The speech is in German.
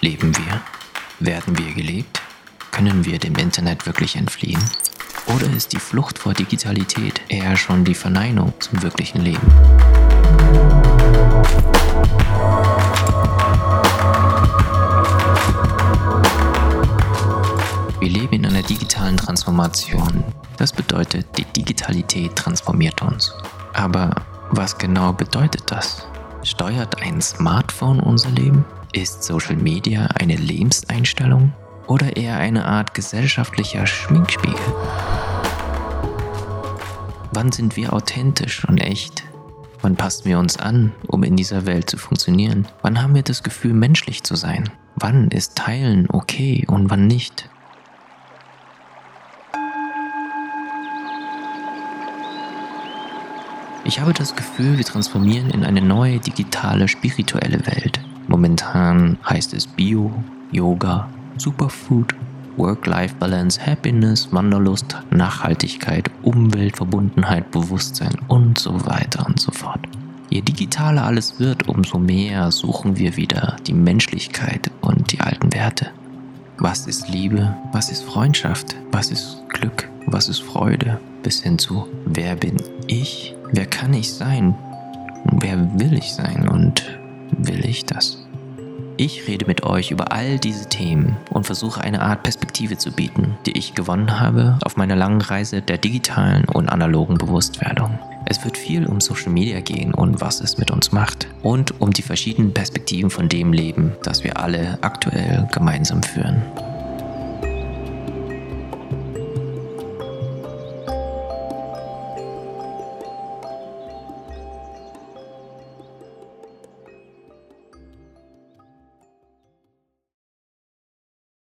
Leben wir? Werden wir gelebt? Können wir dem Internet wirklich entfliehen? Oder ist die Flucht vor Digitalität eher schon die Verneinung zum wirklichen Leben? Wir leben in einer digitalen Transformation. Das bedeutet, die Digitalität transformiert uns. Aber was genau bedeutet das? Steuert ein Smartphone unser Leben? Ist Social Media eine Lebenseinstellung oder eher eine Art gesellschaftlicher Schminkspiegel? Wann sind wir authentisch und echt? Wann passen wir uns an, um in dieser Welt zu funktionieren? Wann haben wir das Gefühl, menschlich zu sein? Wann ist Teilen okay und wann nicht? Ich habe das Gefühl, wir transformieren in eine neue digitale spirituelle Welt. Momentan heißt es Bio, Yoga, Superfood, Work-Life-Balance, Happiness, Wanderlust, Nachhaltigkeit, Umweltverbundenheit, Bewusstsein und so weiter und so fort. Je digitaler alles wird, umso mehr suchen wir wieder die Menschlichkeit und die alten Werte. Was ist Liebe? Was ist Freundschaft? Was ist Glück? Was ist Freude? Bis hin zu, wer bin ich? Wer kann ich sein? Wer will ich sein und ich das? Ich rede mit euch über all diese Themen und versuche eine Art Perspektive zu bieten, die ich gewonnen habe auf meiner langen Reise der digitalen und analogen Bewusstwerdung. Es wird viel um Social Media gehen und was es mit uns macht und um die verschiedenen Perspektiven von dem Leben, das wir alle aktuell gemeinsam führen.